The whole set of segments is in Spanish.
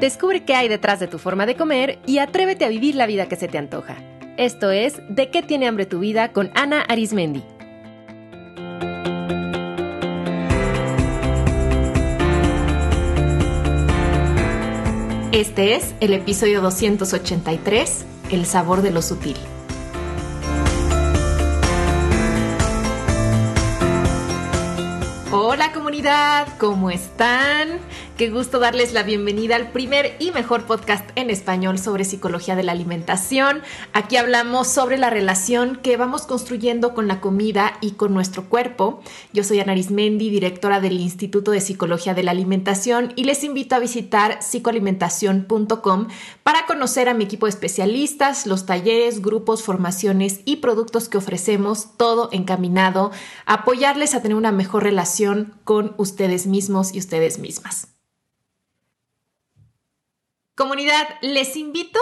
Descubre qué hay detrás de tu forma de comer y atrévete a vivir la vida que se te antoja. Esto es De qué tiene hambre tu vida con Ana Arismendi. Este es el episodio 283, El sabor de lo sutil. Hola comunidad, ¿cómo están? Qué gusto darles la bienvenida al primer y mejor podcast en español sobre psicología de la alimentación. Aquí hablamos sobre la relación que vamos construyendo con la comida y con nuestro cuerpo. Yo soy Ana Arismendi, directora del Instituto de Psicología de la Alimentación y les invito a visitar psicoalimentación.com para conocer a mi equipo de especialistas, los talleres, grupos, formaciones y productos que ofrecemos, todo encaminado a apoyarles a tener una mejor relación con ustedes mismos y ustedes mismas. Comunidad, les invito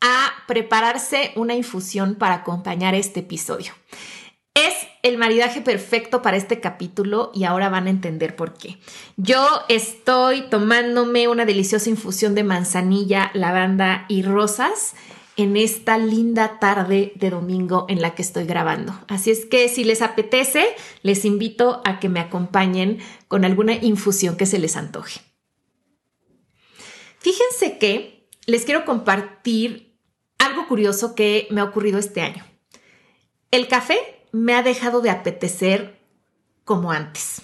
a prepararse una infusión para acompañar este episodio. Es el maridaje perfecto para este capítulo y ahora van a entender por qué. Yo estoy tomándome una deliciosa infusión de manzanilla, lavanda y rosas en esta linda tarde de domingo en la que estoy grabando. Así es que si les apetece, les invito a que me acompañen con alguna infusión que se les antoje. Fíjense que les quiero compartir algo curioso que me ha ocurrido este año. El café me ha dejado de apetecer como antes.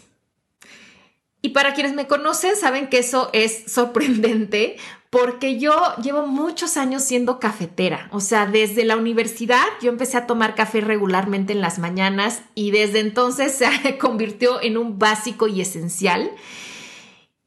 Y para quienes me conocen saben que eso es sorprendente porque yo llevo muchos años siendo cafetera. O sea, desde la universidad yo empecé a tomar café regularmente en las mañanas y desde entonces se convirtió en un básico y esencial.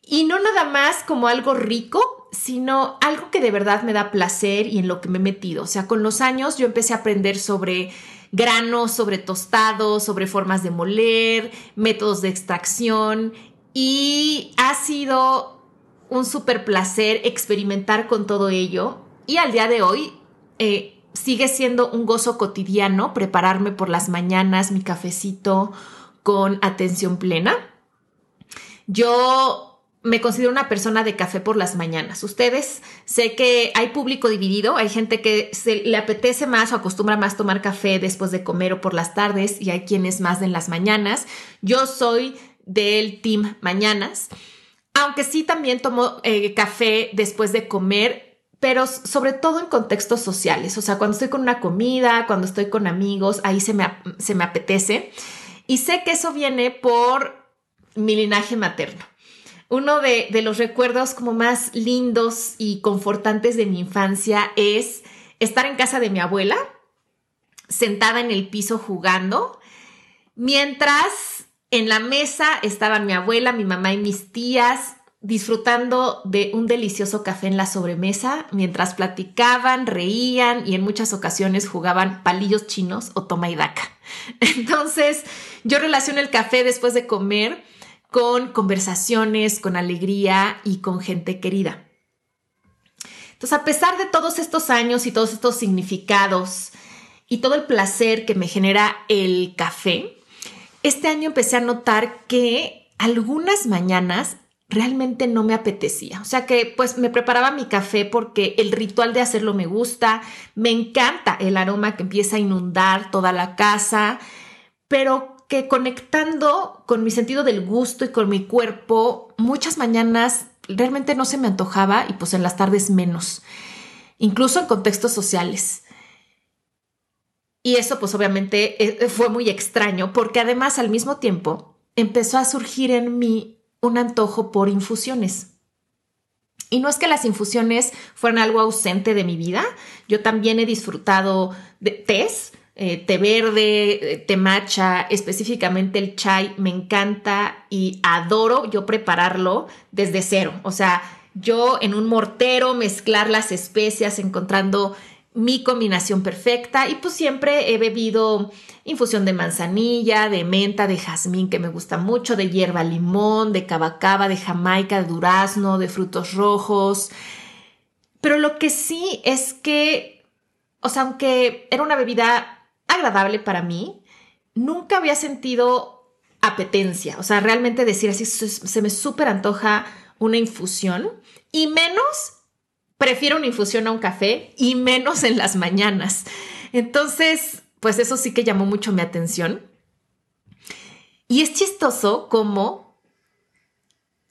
Y no nada más como algo rico, sino algo que de verdad me da placer y en lo que me he metido. O sea, con los años yo empecé a aprender sobre granos, sobre tostados, sobre formas de moler, métodos de extracción y ha sido un súper placer experimentar con todo ello y al día de hoy eh, sigue siendo un gozo cotidiano prepararme por las mañanas mi cafecito con atención plena. Yo me considero una persona de café por las mañanas. Ustedes, sé que hay público dividido, hay gente que se le apetece más o acostumbra más tomar café después de comer o por las tardes y hay quienes más en las mañanas. Yo soy del team mañanas, aunque sí también tomo eh, café después de comer, pero sobre todo en contextos sociales, o sea, cuando estoy con una comida, cuando estoy con amigos, ahí se me, se me apetece. Y sé que eso viene por mi linaje materno. Uno de, los recuerdos como más lindos y confortantes de mi infancia es estar en casa de mi abuela, sentada en el piso jugando, mientras en la mesa estaban mi abuela, mi mamá y mis tías disfrutando de un delicioso café en la sobremesa, mientras platicaban, reían y en muchas ocasiones jugaban palillos chinos o toma y daca. Entonces, yo relaciono el café después de comer con conversaciones, con alegría y con gente querida. Entonces, a pesar de todos estos años y todos estos significados y todo el placer que me genera el café, este año empecé a notar que algunas mañanas realmente no me apetecía. O sea que pues me preparaba mi café porque el ritual de hacerlo me gusta, me encanta el aroma que empieza a inundar toda la casa, pero que conectando con mi sentido del gusto y con mi cuerpo, muchas mañanas realmente no se me antojaba y pues en las tardes menos, incluso en contextos sociales. Y eso pues obviamente eh, fue muy extraño porque además al mismo tiempo empezó a surgir en mí un antojo por infusiones. Y no es que las infusiones fueran algo ausente de mi vida, yo también he disfrutado de tés, eh, té verde, eh, té matcha, específicamente el chai, me encanta y adoro yo prepararlo desde cero. O sea, yo en un mortero mezclar las especias encontrando mi combinación perfecta y pues siempre he bebido infusión de manzanilla, de menta, de jazmín que me gusta mucho, de hierba limón, de cabacaba, de jamaica, de durazno, de frutos rojos. Pero lo que sí es que, o sea, aunque era una bebida agradable para mí, nunca había sentido apetencia, o sea, realmente decir así, se me súper antoja una infusión y menos prefiero una infusión a un café y menos en las mañanas. Entonces, pues eso sí que llamó mucho mi atención. Y es chistoso como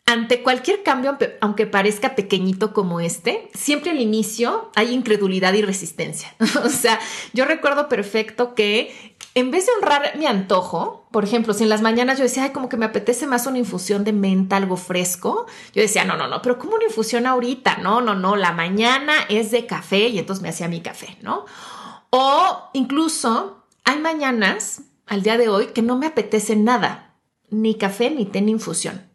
ante cualquier cambio, aunque parezca pequeñito como este, siempre al inicio hay incredulidad y resistencia. o sea, yo recuerdo perfecto que en vez de honrar mi antojo, por ejemplo, si en las mañanas yo decía, ay, como que me apetece más una infusión de menta, algo fresco, yo decía, no, no, no, pero como una infusión ahorita? No, no, no, la mañana es de café y entonces me hacía mi café, ¿no? O incluso hay mañanas, al día de hoy, que no me apetece nada, ni café, ni té, ni infusión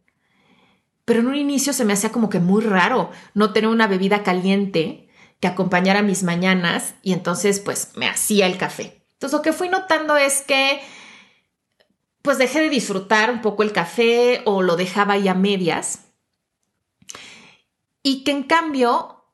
pero en un inicio se me hacía como que muy raro no tener una bebida caliente que acompañara mis mañanas y entonces pues me hacía el café. Entonces lo que fui notando es que pues dejé de disfrutar un poco el café o lo dejaba ahí a medias y que en cambio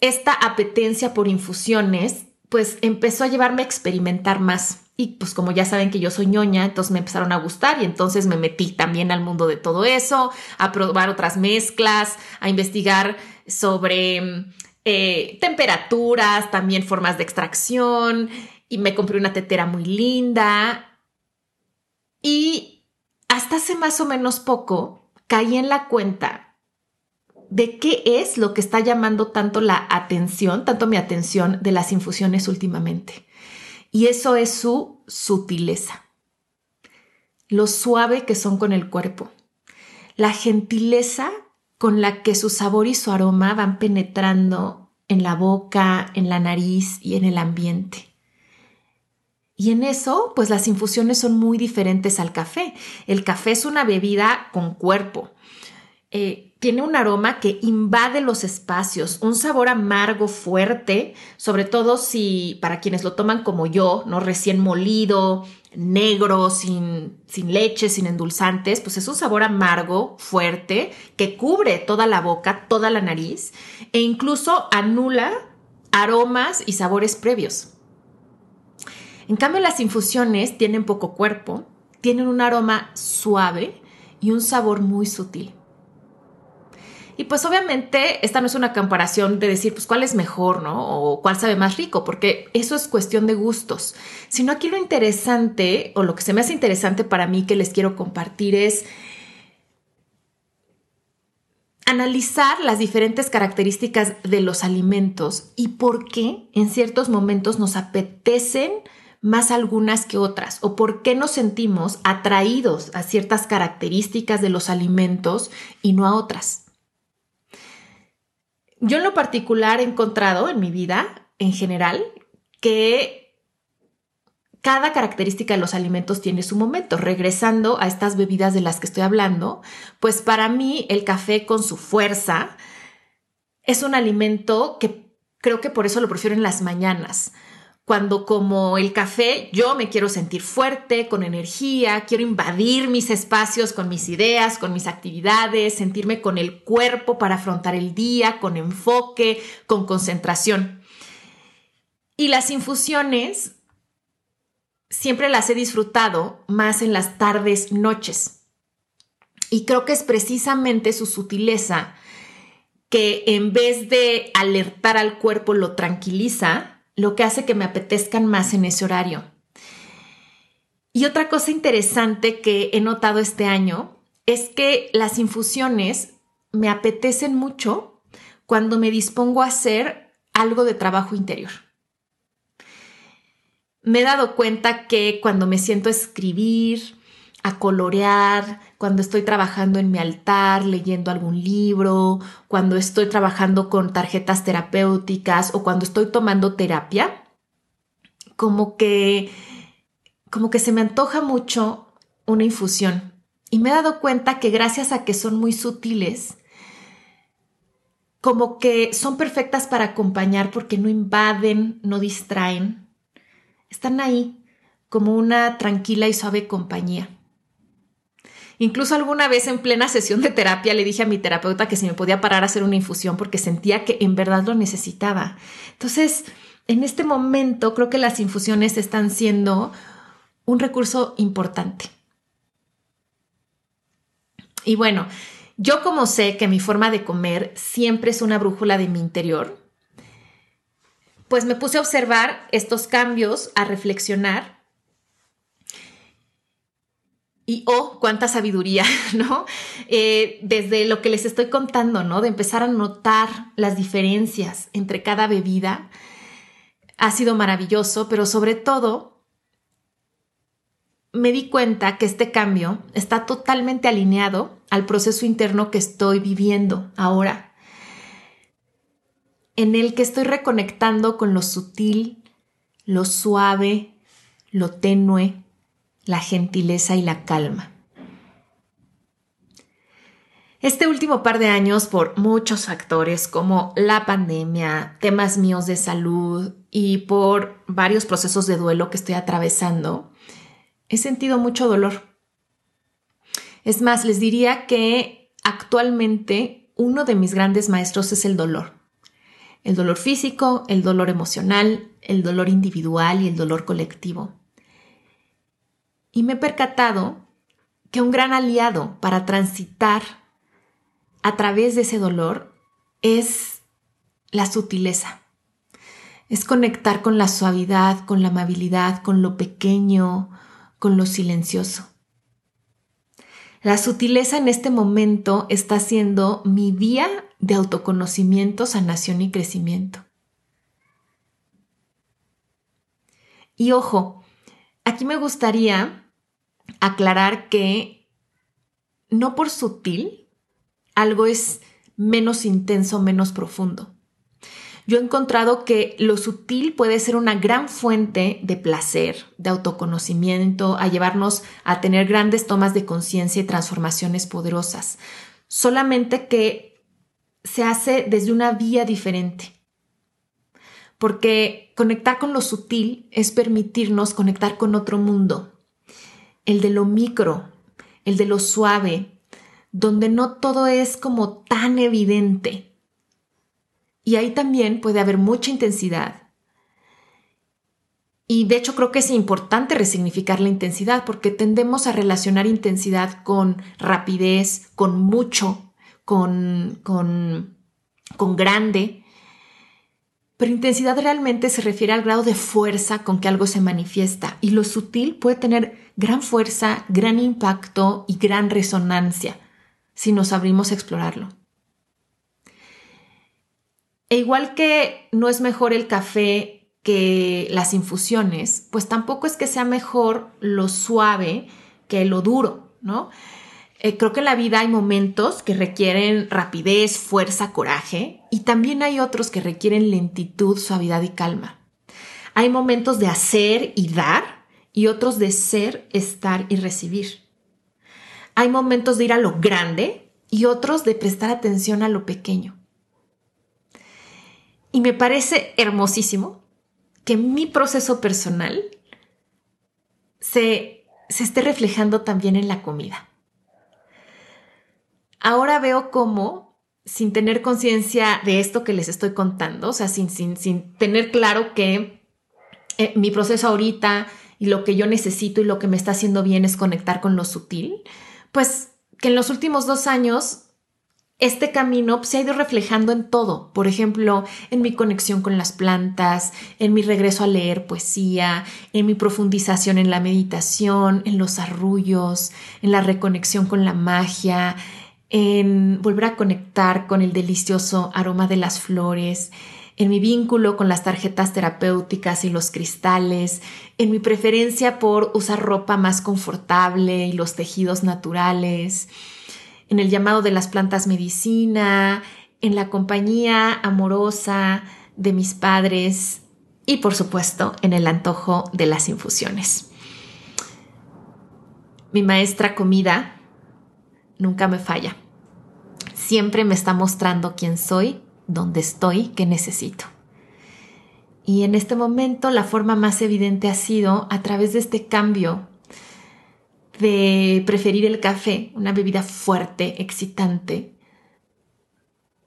esta apetencia por infusiones pues empezó a llevarme a experimentar más. Y pues como ya saben que yo soy ñoña, entonces me empezaron a gustar y entonces me metí también al mundo de todo eso, a probar otras mezclas, a investigar sobre eh, temperaturas, también formas de extracción y me compré una tetera muy linda. Y hasta hace más o menos poco caí en la cuenta de qué es lo que está llamando tanto la atención, tanto mi atención de las infusiones últimamente. Y eso es su sutileza, lo suave que son con el cuerpo, la gentileza con la que su sabor y su aroma van penetrando en la boca, en la nariz y en el ambiente. Y en eso, pues las infusiones son muy diferentes al café. El café es una bebida con cuerpo. Eh, tiene un aroma que invade los espacios, un sabor amargo fuerte, sobre todo si para quienes lo toman como yo, ¿no? Recién molido, negro, sin, sin leche, sin endulzantes, pues es un sabor amargo fuerte que cubre toda la boca, toda la nariz e incluso anula aromas y sabores previos. En cambio, las infusiones tienen poco cuerpo, tienen un aroma suave y un sabor muy sutil. Y pues obviamente esta no es una comparación de decir, pues cuál es mejor, ¿no? O cuál sabe más rico, porque eso es cuestión de gustos. Sino aquí lo interesante, o lo que se me hace interesante para mí que les quiero compartir es analizar las diferentes características de los alimentos y por qué en ciertos momentos nos apetecen más algunas que otras o por qué nos sentimos atraídos a ciertas características de los alimentos y no a otras. Yo en lo particular he encontrado en mi vida, en general, que cada característica de los alimentos tiene su momento. Regresando a estas bebidas de las que estoy hablando, pues para mí el café con su fuerza es un alimento que creo que por eso lo prefiero en las mañanas cuando como el café yo me quiero sentir fuerte, con energía, quiero invadir mis espacios con mis ideas, con mis actividades, sentirme con el cuerpo para afrontar el día, con enfoque, con concentración. Y las infusiones siempre las he disfrutado más en las tardes, noches. Y creo que es precisamente su sutileza que en vez de alertar al cuerpo lo tranquiliza lo que hace que me apetezcan más en ese horario. Y otra cosa interesante que he notado este año es que las infusiones me apetecen mucho cuando me dispongo a hacer algo de trabajo interior. Me he dado cuenta que cuando me siento a escribir, a colorear, cuando estoy trabajando en mi altar, leyendo algún libro, cuando estoy trabajando con tarjetas terapéuticas o cuando estoy tomando terapia, como que como que se me antoja mucho una infusión. Y me he dado cuenta que gracias a que son muy sutiles, como que son perfectas para acompañar porque no invaden, no distraen. Están ahí como una tranquila y suave compañía. Incluso alguna vez en plena sesión de terapia le dije a mi terapeuta que si me podía parar a hacer una infusión porque sentía que en verdad lo necesitaba. Entonces, en este momento creo que las infusiones están siendo un recurso importante. Y bueno, Yo como sé que mi forma de comer siempre es una brújula de mi interior, pues me puse a observar estos cambios, a reflexionar. Y oh, cuánta sabiduría, ¿no? Eh, desde lo que les estoy contando, ¿no? De empezar a notar las diferencias entre cada bebida. Ha sido maravilloso, pero sobre todo me di cuenta que este cambio está totalmente alineado al proceso interno que estoy viviendo ahora en el que estoy reconectando con lo sutil, lo suave, lo tenue, la gentileza y la calma. Este último par de años, por muchos factores como la pandemia, temas míos de salud y por varios procesos de duelo que estoy atravesando, he sentido mucho dolor. Es más, les diría que actualmente uno de mis grandes maestros es el dolor el dolor físico, el dolor emocional, el dolor individual y el dolor colectivo. Y me he percatado que un gran aliado para transitar a través de ese dolor es la sutileza. Es conectar con la suavidad, con la amabilidad, con lo pequeño, con lo silencioso. La sutileza en este momento está siendo mi vía de autoconocimiento, sanación y crecimiento. Y ojo, aquí me gustaría aclarar que no por sutil algo es menos intenso, menos profundo. Yo he encontrado que lo sutil puede ser una gran fuente de placer, de autoconocimiento, a llevarnos a tener grandes tomas de conciencia y transformaciones poderosas. Solamente que se hace desde una vía diferente. Porque conectar con lo sutil es permitirnos conectar con otro mundo, el de lo micro, el de lo suave, donde no todo es como tan evidente. Y ahí también puede haber mucha intensidad. Y de hecho creo que es importante resignificar la intensidad porque tendemos a relacionar intensidad con rapidez, con mucho, con, con, con grande, pero intensidad realmente se refiere al grado de fuerza con que algo se manifiesta y lo sutil puede tener gran fuerza, gran impacto y gran resonancia si nos abrimos a explorarlo. E igual que no es mejor el café que las infusiones, pues tampoco es que sea mejor lo suave que lo duro, ¿no? Eh, creo que en la vida hay momentos que requieren rapidez, fuerza, coraje y también hay otros que requieren lentitud, suavidad y calma. Hay momentos de hacer y dar y otros de ser, estar y recibir. Hay momentos de ir a lo grande y otros de prestar atención a lo pequeño. Y me parece hermosísimo que mi proceso personal se, se esté reflejando también en la comida ahora veo cómo, sin tener conciencia de esto que les estoy contando, o sea, sin, sin, sin tener claro que eh, mi proceso ahorita y lo que yo necesito y lo que me está haciendo bien es conectar con lo sutil, pues que en los últimos dos años este camino se ha ido reflejando en todo, por ejemplo, en mi conexión con las plantas, en mi regreso a leer poesía, en mi profundización en la meditación, en los arrullos, en la reconexión con la magia, en volver a conectar con el delicioso aroma de las flores, en mi vínculo con las tarjetas terapéuticas y los cristales, en mi preferencia por usar ropa más confortable y los tejidos naturales, en el llamado de las plantas medicina, en la compañía amorosa de mis padres y por supuesto en el antojo de las infusiones. Mi maestra comida nunca me falla. Siempre me está mostrando quién soy, dónde estoy, qué necesito. Y en este momento la forma más evidente ha sido a través de este cambio de preferir el café, una bebida fuerte, excitante,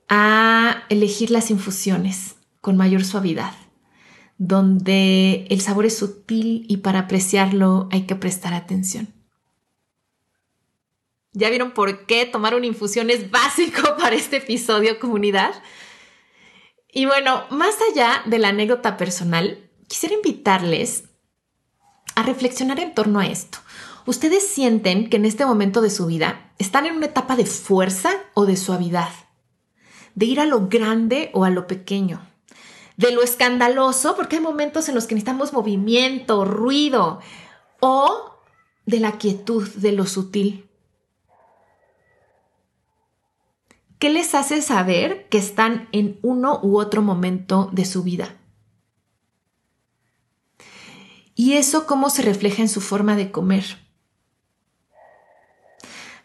a elegir las infusiones con mayor suavidad, donde el sabor es sutil y para apreciarlo hay que prestar atención. ¿Ya vieron por qué tomar una infusión es básico para este episodio, comunidad? Y bueno, más allá de la anécdota personal, quisiera invitarles a reflexionar en torno a esto. ¿Ustedes sienten que en este momento de su vida están en una etapa de fuerza o de suavidad? De ir a lo grande o a lo pequeño. De lo escandaloso, porque hay momentos en los que necesitamos movimiento, ruido, o de la quietud, de lo sutil. ¿Qué les hace saber que están en uno u otro momento de su vida? Y eso cómo se refleja en su forma de comer.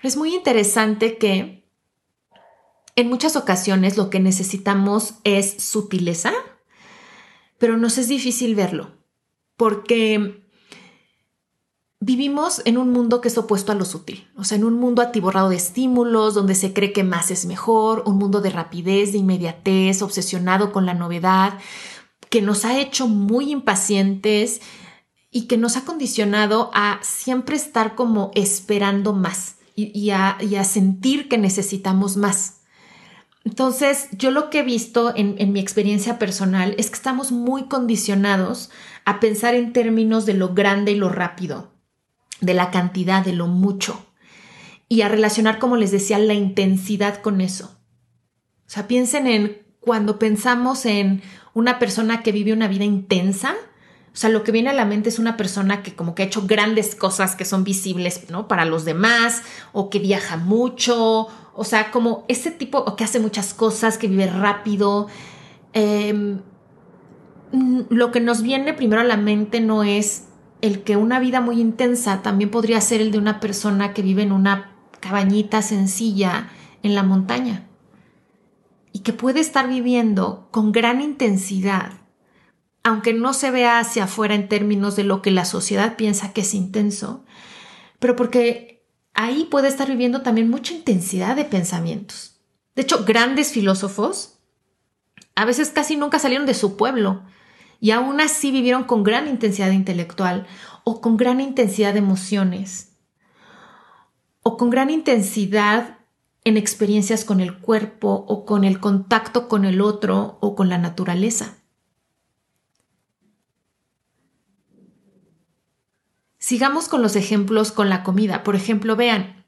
Es muy interesante que en muchas ocasiones lo que necesitamos es sutileza, pero nos es difícil verlo, porque vivimos en un mundo que es opuesto a lo sutil, o sea, en un mundo atiborrado de estímulos, donde se cree que más es mejor, un mundo de rapidez, de inmediatez, obsesionado con la novedad, que nos ha hecho muy impacientes y que nos ha condicionado a siempre estar como esperando más y, a, sentir que necesitamos más. Entonces, yo lo que he visto en, mi experiencia personal es que estamos muy condicionados a pensar en términos de lo grande y lo rápido, de la cantidad, de lo mucho, y a relacionar, como les decía, la intensidad con eso. O sea, piensen en cuando pensamos en una persona que vive una vida intensa, o sea, lo que viene a la mente es una persona que como que ha hecho grandes cosas que son visibles, ¿no? Para los demás, o que viaja mucho, o sea, como ese tipo, o que hace muchas cosas, que vive rápido. Em, lo que nos viene primero a la mente no es el que una vida muy intensa también podría ser el de una persona que vive en una cabañita sencilla en la montaña y que puede estar viviendo con gran intensidad aunque no se vea hacia afuera en términos de lo que la sociedad piensa que es intenso, pero porque ahí puede estar viviendo también mucha intensidad de pensamientos. De hecho, grandes filósofos a veces casi nunca salieron de su pueblo y aún así vivieron con gran intensidad intelectual o con gran intensidad de emociones o con gran intensidad en experiencias con el cuerpo o con el contacto con el otro o con la naturaleza. Sigamos con los ejemplos con la comida. Por ejemplo, vean,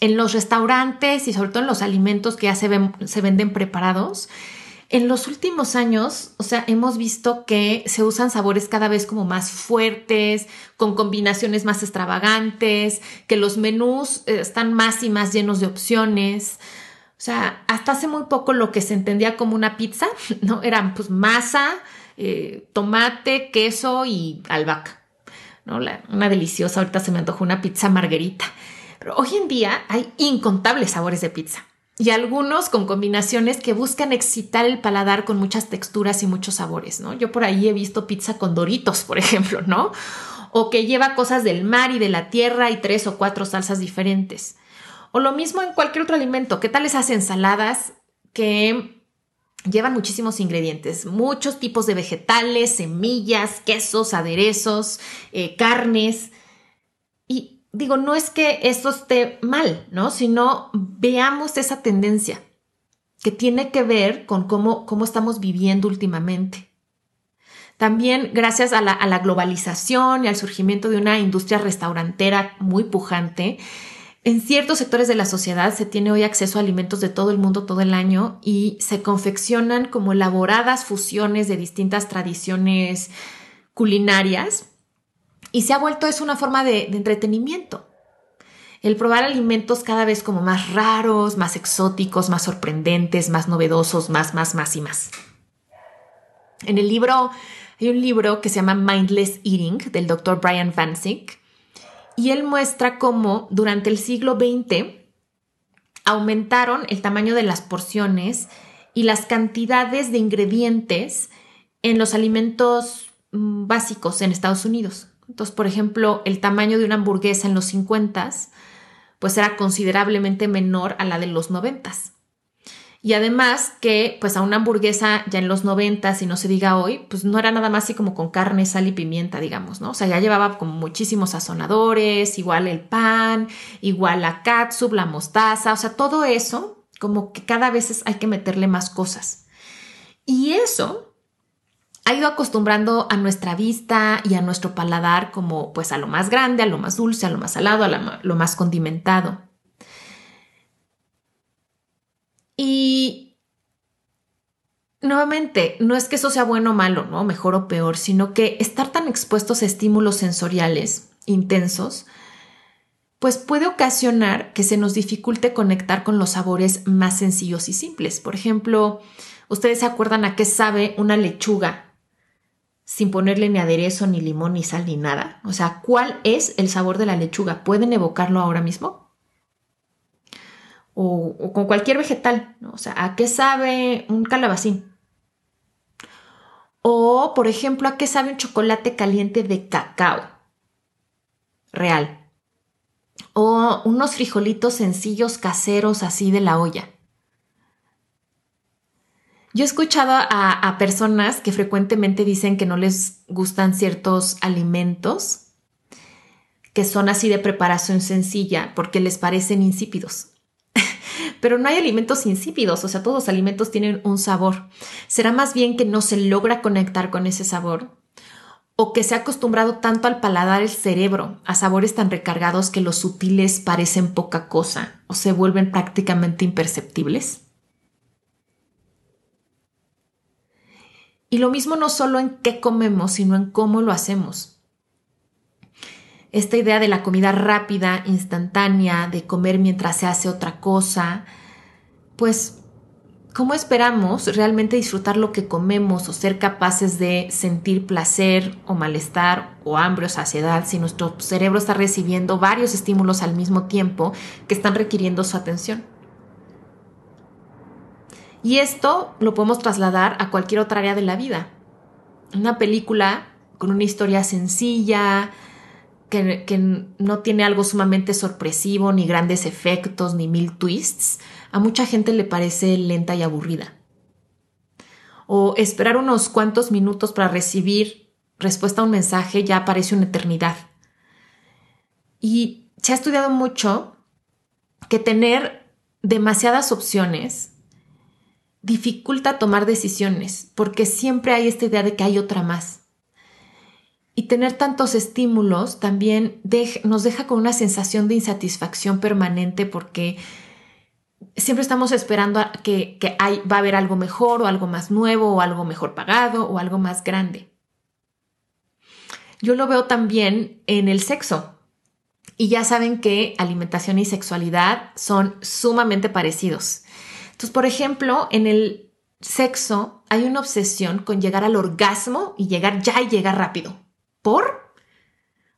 en los restaurantes y sobre todo en los alimentos que ya se, se venden preparados, en los últimos años, o sea, hemos visto que se usan sabores cada vez como más fuertes, con combinaciones más extravagantes, que los menús eh, están más y más llenos de opciones. O sea, hasta hace muy poco lo que se entendía como una pizza, ¿no? Eran pues masa, eh, tomate, queso y albahaca una deliciosa, ahorita se me antojó una pizza margarita. Pero hoy en día hay incontables sabores de pizza y algunos con combinaciones que buscan excitar el paladar con muchas texturas y muchos sabores, ¿no? Yo por ahí he visto pizza con doritos, por ejemplo, ¿no? O que lleva cosas del mar y de la tierra y tres o cuatro salsas diferentes. O lo mismo en cualquier otro alimento. ¿Qué tal esas ensaladas que llevan muchísimos ingredientes, muchos tipos de vegetales, semillas, quesos, aderezos, eh, carnes. Digo, no es que esto esté mal, ¿no? Sino veamos esa tendencia que tiene que ver con cómo, cómo estamos viviendo últimamente. También gracias a la, a la globalización y al surgimiento de una industria restaurantera muy pujante, en ciertos sectores de la sociedad se tiene hoy acceso a alimentos de todo el mundo todo el año y se confeccionan como elaboradas fusiones de distintas tradiciones culinarias y se ha vuelto es una forma de, entretenimiento. El probar alimentos cada vez como más raros, más exóticos, más sorprendentes, más novedosos, más, más, más y más. En el libro, hay un libro que se llama Mindless Eating del doctor Brian Vancic y él muestra cómo durante el siglo XX aumentaron el tamaño de las porciones y las cantidades de ingredientes en los alimentos mm, básicos en Estados Unidos. Entonces, por ejemplo, el tamaño de una hamburguesa en los 50 pues era considerablemente menor a la de los 90 Y además que pues a una hamburguesa ya en los 90 si no se diga hoy, pues no era nada más así como con carne, sal y pimienta, digamos, ¿no? O sea, ya llevaba como muchísimos sazonadores, igual el pan, igual la catsup, la mostaza, o sea, todo eso como que cada vez hay que meterle más cosas. Y eso ha ido acostumbrando a nuestra vista y a nuestro paladar como pues a lo más grande, a lo más dulce, a lo más salado, a lo más condimentado. Y nuevamente, no es que eso sea bueno o malo, ¿no? Mejor o peor, sino que estar tan expuestos a estímulos sensoriales intensos, pues puede ocasionar que se nos dificulte conectar con los sabores más sencillos y simples. Por ejemplo, ¿ustedes se acuerdan a qué sabe una lechuga sin ponerle ni aderezo, ni limón, ni sal, ni nada? O sea, ¿cuál es el sabor de la lechuga? ¿Pueden evocarlo ahora mismo? o, con cualquier vegetal, o sea, ¿a qué sabe un calabacín? O, por ejemplo, ¿a qué sabe un chocolate caliente de cacao? Real. O unos frijolitos sencillos caseros así de la olla. Yo he escuchado a, personas que frecuentemente dicen que no les gustan ciertos alimentos que son así de preparación sencilla porque les parecen insípidos pero no hay alimentos insípidos, o sea, todos los alimentos tienen un sabor. Será más bien que no se logra conectar con ese sabor o que se ha acostumbrado tanto al paladar el cerebro a sabores tan recargados que los sutiles parecen poca cosa o se vuelven prácticamente imperceptibles. Y lo mismo no solo en qué comemos, sino en cómo lo hacemos esta idea de la comida rápida, instantánea, de comer mientras se hace otra cosa, pues, ¿cómo esperamos realmente disfrutar lo que comemos o ser capaces de sentir placer o malestar o hambre o saciedad si nuestro cerebro está recibiendo varios estímulos al mismo tiempo que están requiriendo su atención? Y esto lo podemos trasladar a cualquier otra área de la vida. Una película con una historia sencilla, que, no tiene algo sumamente sorpresivo, ni grandes efectos, ni mil twists, a mucha gente le parece lenta y aburrida. O esperar unos cuantos minutos para recibir respuesta a un mensaje ya parece una eternidad. Y se ha estudiado mucho que tener demasiadas opciones dificulta tomar decisiones, porque siempre hay esta idea de que hay otra más. Y tener tantos estímulos también nos deja con una sensación de insatisfacción permanente porque siempre estamos esperando que, hay, va a haber algo mejor o algo más nuevo o algo mejor pagado o algo más grande. Yo lo veo también en el sexo. Y ya saben que alimentación y sexualidad son sumamente parecidos. Entonces, por ejemplo, en el sexo hay una obsesión con llegar al orgasmo y llegar ya y llegar rápido. ¿Por?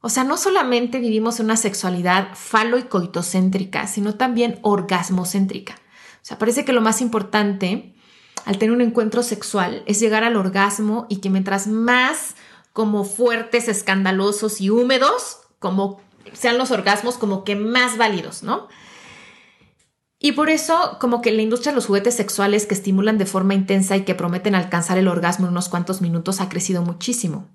O sea, no solamente vivimos una sexualidad falo y coitocéntrica, sino también orgasmocéntrica. O sea, parece que lo más importante al tener un encuentro sexual es llegar al orgasmo y que mientras más como fuertes, escandalosos y húmedos, como sean los orgasmos, como que más válidos, ¿no? Y por eso, como que la industria de los juguetes sexuales que estimulan de forma intensa y que prometen alcanzar el orgasmo en unos cuantos minutos ha crecido muchísimo.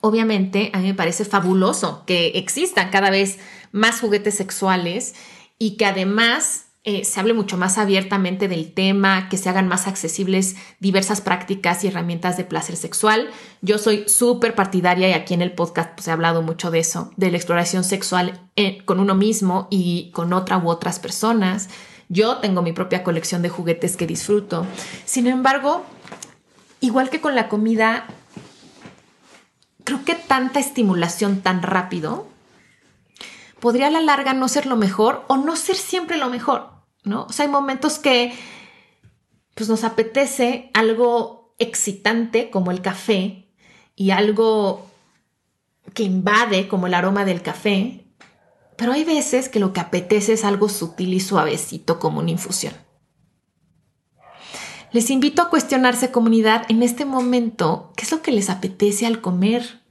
Obviamente, a mí me parece fabuloso que existan cada vez más juguetes sexuales y que además eh, se hable mucho más abiertamente del tema, que se hagan más accesibles diversas prácticas y herramientas de placer sexual. Yo soy súper partidaria y aquí en el podcast pues, he hablado mucho de eso, de la exploración sexual eh, con uno mismo y con otra u otras personas. Yo tengo mi propia colección de juguetes que disfruto. Sin embargo, igual que con la comida, creo que tanta estimulación tan rápido podría a la larga no ser lo mejor o no ser siempre lo mejor, ¿no? O sea, hay momentos que pues nos apetece algo excitante como el café y algo que invade como el aroma del café, pero hay veces que lo que apetece es algo sutil y suavecito como una infusión. Les invito a cuestionarse comunidad en este momento qué es lo que les apetece al comer,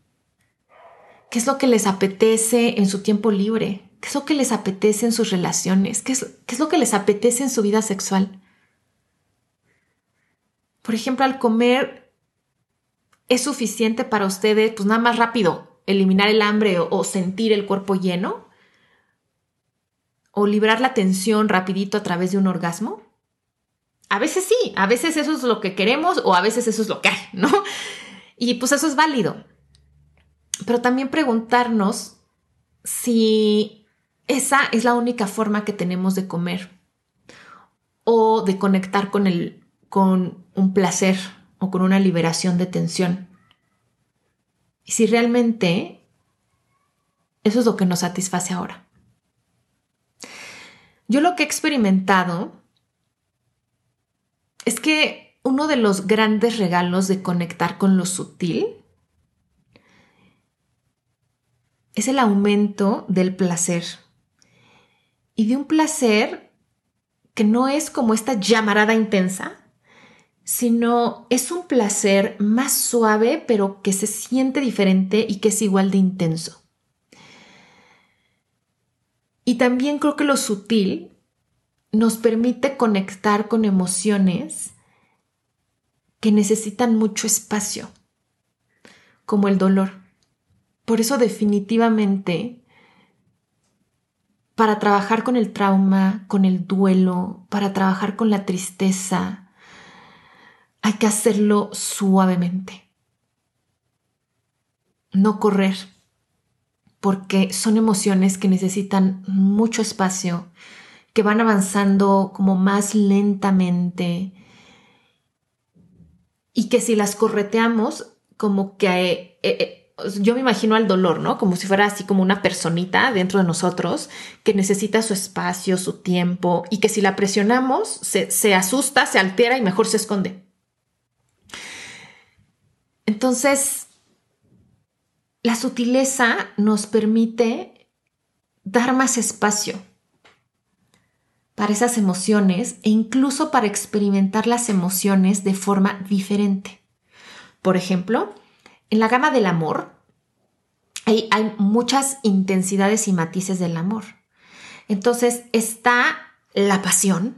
qué es lo que les apetece en su tiempo libre, qué es lo que les apetece en sus relaciones, qué es, lo que les apetece en su vida sexual. por ejemplo, al comer es suficiente para ustedes, pues nada más rápido, eliminar el hambre o, sentir el cuerpo lleno, o librar la tensión rapidito a través de un orgasmo. A veces sí, a veces eso es lo que queremos o a veces eso es lo que hay, ¿no? Y pues eso es válido. Pero también preguntarnos si esa es la única forma que tenemos de comer o de conectar con, el, con un placer o con una liberación de tensión. Y si realmente eso es lo que nos satisface ahora. Yo lo que he experimentado es que uno de los grandes regalos de conectar con lo sutil es el aumento del placer. Y de un placer que no es como esta llamarada intensa, sino es un placer más suave, pero que se siente diferente y que es igual de intenso. Y también creo que lo sutil nos permite conectar con emociones que necesitan mucho espacio, como el dolor. Por eso definitivamente, para trabajar con el trauma, con el duelo, para trabajar con la tristeza, hay que hacerlo suavemente. No correr, porque son emociones que necesitan mucho espacio, que van avanzando como más lentamente y que si las correteamos, como que eh, eh, yo me imagino al dolor, ¿no? Como si fuera así como una personita dentro de nosotros que necesita su espacio, su tiempo y que si la presionamos se, se asusta, se altera y mejor se esconde. Entonces, la sutileza nos permite dar más espacio para esas emociones e incluso para experimentar las emociones de forma diferente. Por ejemplo, en la gama del amor hay, muchas intensidades y matices del amor. Entonces está la pasión,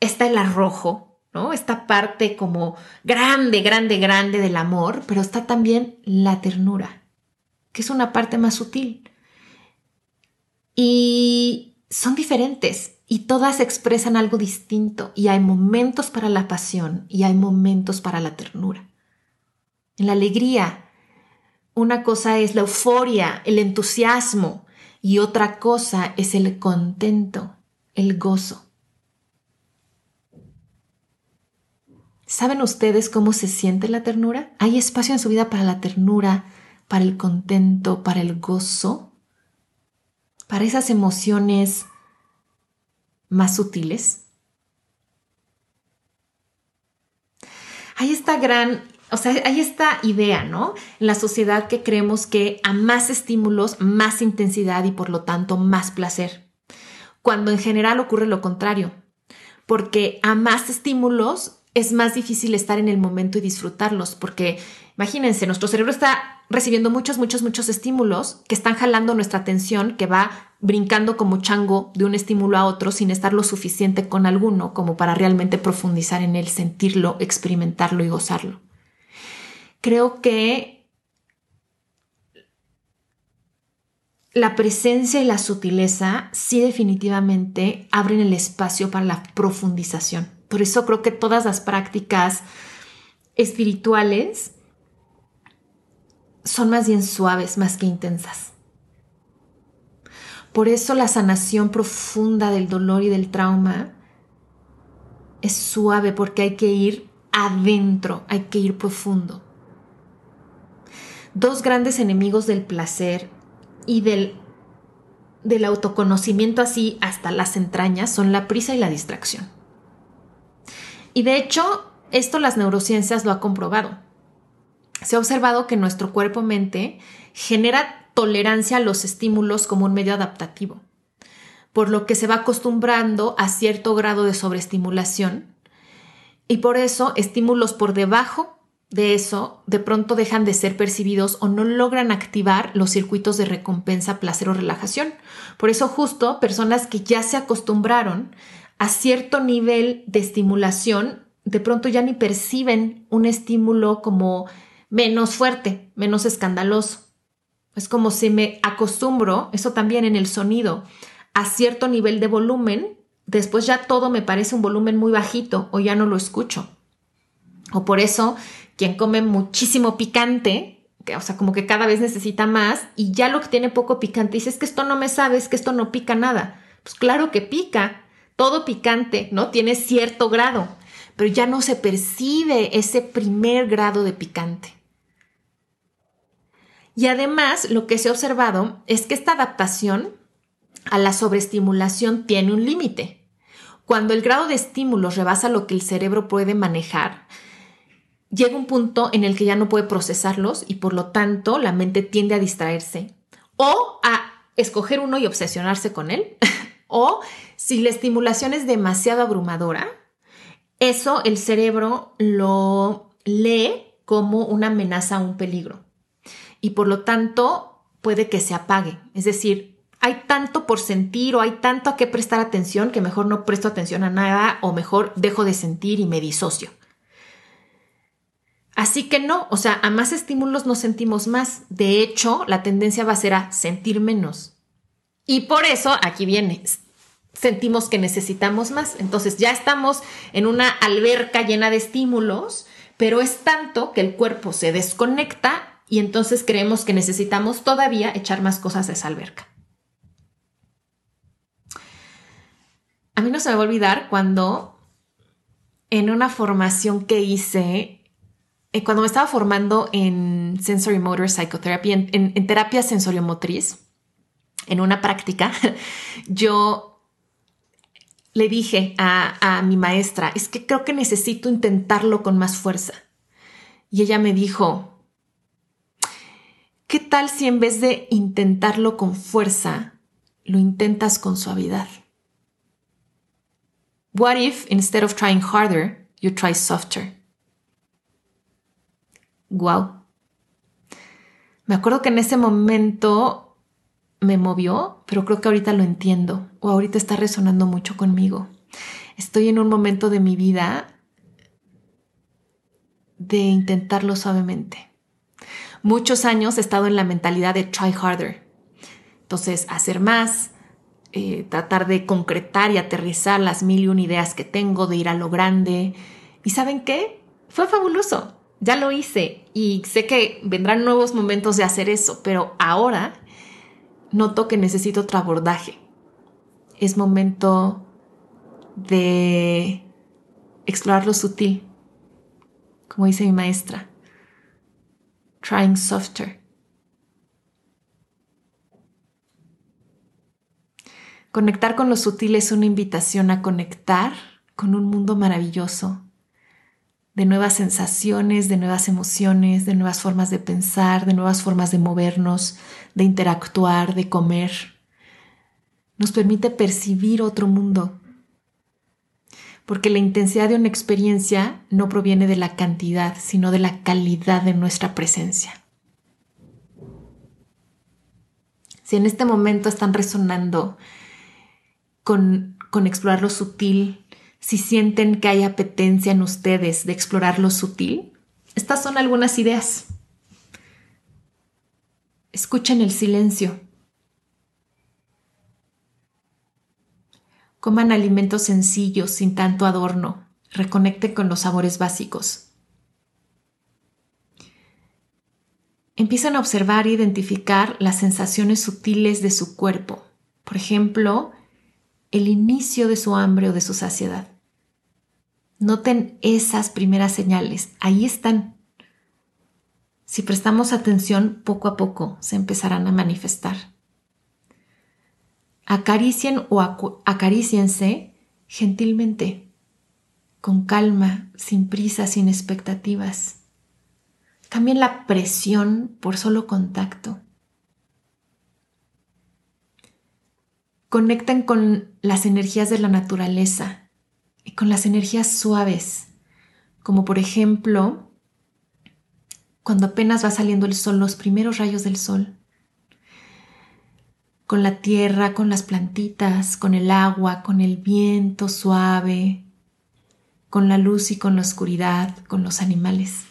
está el arrojo, ¿no? Esta parte como grande, grande, grande del amor, pero está también la ternura, que es una parte más sutil. Y son diferentes y todas expresan algo distinto y hay momentos para la pasión y hay momentos para la ternura en la alegría. Una cosa es la euforia, el entusiasmo y otra cosa es el contento, el gozo. ¿Saben ustedes cómo se siente la ternura? ¿Hay espacio en su vida para la ternura, para el contento, para el gozo? ¿Para esas emociones más sutiles? Hay esta gran o sea, hay esta idea, ¿no? En la sociedad que creemos que a más estímulos, más intensidad y por lo tanto más placer. Cuando en general ocurre lo contrario. Porque a más estímulos es más difícil estar en el momento y disfrutarlos. Porque imagínense, nuestro cerebro está recibiendo muchos, muchos, muchos estímulos que están jalando nuestra atención, que va brincando como chango de un estímulo a otro sin estar lo suficiente con alguno como para realmente profundizar en él, sentirlo, experimentarlo y gozarlo creo que la presencia y la sutileza sí definitivamente abren el espacio para la profundización. Por eso creo que todas las prácticas espirituales son más bien suaves más que intensas. Por eso la sanación profunda del dolor y del trauma es suave porque hay que ir adentro, hay que ir profundo dos grandes enemigos del placer y del, del autoconocimiento así hasta las entrañas son la prisa y la distracción. Y de hecho, esto las neurociencias lo ha comprobado. Se ha observado que nuestro cuerpo-mente genera tolerancia a los estímulos como un medio adaptativo, por lo que se va acostumbrando a cierto grado de sobreestimulación y por eso estímulos por debajo de eso de pronto dejan de ser percibidos o no logran activar los circuitos de recompensa, placer o relajación. Por eso justo personas que ya se acostumbraron a cierto nivel de estimulación de pronto ya ni perciben un estímulo como menos fuerte, menos escandaloso. Es como si me acostumbro, eso también en el sonido, a cierto nivel de volumen, después ya todo me parece un volumen muy bajito o ya no lo escucho. O por eso quien come muchísimo picante, que, o sea, como que cada vez necesita más y ya lo que tiene poco picante dice es que esto no me sabe, es que esto no pica nada. Pues claro que pica, todo picante, ¿no? Tiene cierto grado, pero ya no se percibe ese primer grado de picante. Y además, lo que se ha observado es que esta adaptación a la sobreestimulación tiene un límite. Cuando el grado de estímulos rebasa lo que el cerebro puede manejar, llega un punto en el que ya no puede procesarlos y por lo tanto la mente tiende a distraerse o a escoger uno y obsesionarse con él. o si la estimulación es demasiado abrumadora, eso el cerebro lo lee como una amenaza o un peligro y por lo tanto puede que se apague. Es decir, hay tanto por sentir o hay tanto a qué prestar atención que mejor no presto atención a nada o mejor dejo de sentir y me disocio. Así que no, o sea, a más estímulos nos sentimos más. De hecho, la tendencia va a ser a sentir menos. Y por eso, aquí viene, sentimos que necesitamos más. Entonces ya estamos en una alberca llena de estímulos, pero es tanto que el cuerpo se desconecta y entonces creemos que necesitamos todavía echar más cosas a esa alberca. A mí no se me va a olvidar cuando en una formación que hice, eh, cuando me estaba formando en Sensory Motor Psychotherapy, en, en terapia sensoriomotriz, en una práctica, yo le dije a, a mi maestra, es que creo que necesito intentarlo con más fuerza. Y ella me dijo, ¿Qué tal si en vez de intentarlo con fuerza, lo intentas con suavidad? What if instead of trying harder, you try softer? Wow. Me acuerdo que en ese momento me movió, pero creo que ahorita lo entiendo o ahorita está resonando mucho conmigo. Estoy en un momento de mi vida de intentarlo suavemente muchos años he estado en la mentalidad de try harder. Entonces, hacer más, eh, tratar de concretar y aterrizar las mil y un ideas que tengo, de ir a lo grande. ¿Y saben qué? Fue fabuloso. Ya lo hice y sé que vendrán nuevos momentos de hacer eso, pero ahora noto que necesito otro abordaje. Es momento de explorar lo sutil, como dice mi maestra trying softer. Conectar con lo sutil es una invitación a conectar con un mundo maravilloso, de nuevas sensaciones, de nuevas emociones, de nuevas formas de pensar, de nuevas formas de movernos, de interactuar, de comer. Nos permite percibir otro mundo porque la intensidad de una experiencia no proviene de la cantidad, sino de la calidad de nuestra presencia. Si en este momento están resonando con, con explorar lo sutil, si sienten que hay apetencia en ustedes de explorar lo sutil, estas son algunas ideas. Escuchen el silencio. Coman alimentos sencillos, sin tanto adorno. Reconecten con los sabores básicos. Empiezan a observar e identificar las sensaciones sutiles de su cuerpo. Por ejemplo, el inicio de su hambre o de su saciedad. Noten esas primeras señales. Ahí están. Si prestamos atención, poco a poco se empezarán a manifestar. Acaricien o acariciense gentilmente, con calma, sin prisa, sin expectativas. Cambien la presión por solo contacto. Conecten con las energías de la naturaleza y con las energías suaves, como por ejemplo cuando apenas va saliendo el sol, los primeros rayos del sol con la tierra, con las plantitas, con el agua, con el viento suave, con la luz y con la oscuridad, con los animales.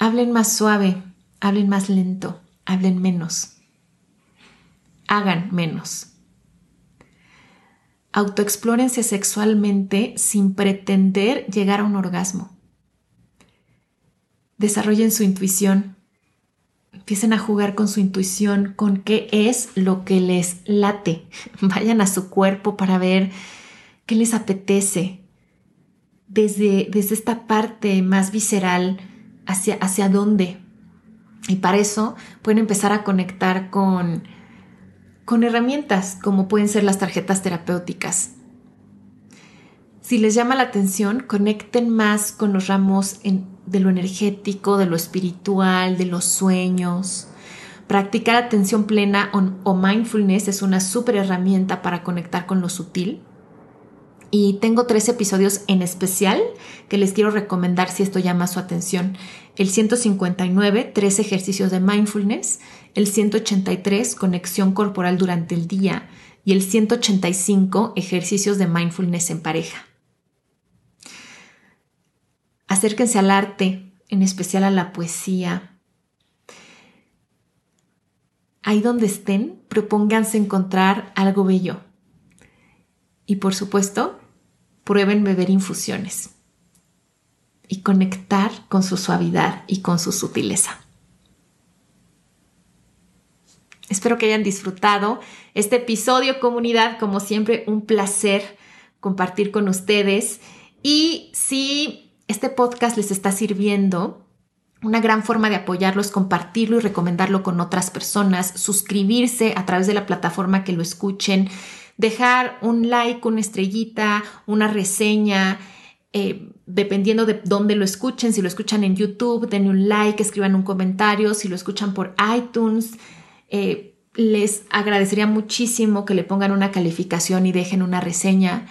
Hablen más suave, hablen más lento, hablen menos. Hagan menos. Autoexplórense sexualmente sin pretender llegar a un orgasmo. Desarrollen su intuición. Empiecen a jugar con su intuición, con qué es lo que les late. Vayan a su cuerpo para ver qué les apetece. Desde, desde esta parte más visceral, hacia, hacia dónde. Y para eso pueden empezar a conectar con, con herramientas como pueden ser las tarjetas terapéuticas. Si les llama la atención, conecten más con los ramos de lo energético, de lo espiritual, de los sueños. Practicar atención plena o, mindfulness es una súper herramienta para conectar con lo sutil. Y tengo tres episodios en especial que les quiero recomendar si esto llama su atención. El 159, tres ejercicios de mindfulness. El 183, conexión corporal durante el día. Y el 185, ejercicios de mindfulness en pareja. Acérquense al arte, en especial a la poesía. Ahí donde estén, propónganse encontrar algo bello y por supuesto, prueben beber infusiones y conectar con su suavidad y con su sutileza. Espero que hayan disfrutado este episodio, comunidad. Como siempre, un placer compartir con ustedes. Y si este podcast les está sirviendo, una gran forma de apoyarlo es compartirlo y recomendarlo con otras personas, suscribirse a través de la plataforma que lo escuchen dejar un like, una estrellita, una reseña, eh, dependiendo de dónde lo escuchen, si lo escuchan en YouTube, denle un like, escriban un comentario, si lo escuchan por iTunes, eh, les agradecería muchísimo que le pongan una calificación y dejen una reseña.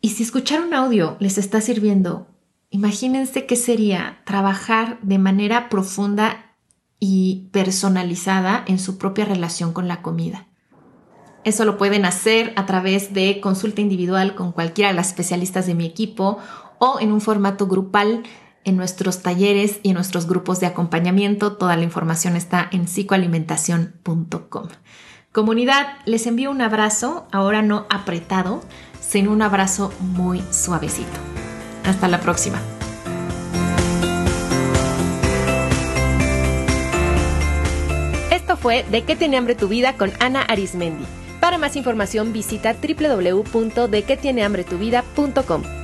Y si escuchar un audio les está sirviendo, imagínense qué sería trabajar de manera profunda y personalizada en su propia relación con la comida. Eso lo pueden hacer a través de consulta individual con cualquiera de las especialistas de mi equipo o en un formato grupal en nuestros talleres y en nuestros grupos de acompañamiento. Toda la información está en psicoalimentación.com. Comunidad, les envío un abrazo, ahora no apretado, sino un abrazo muy suavecito. Hasta la próxima. Esto fue De qué tiene hambre tu vida con Ana Arismendi. Para más información visita www.dequetienehambretuvida.com.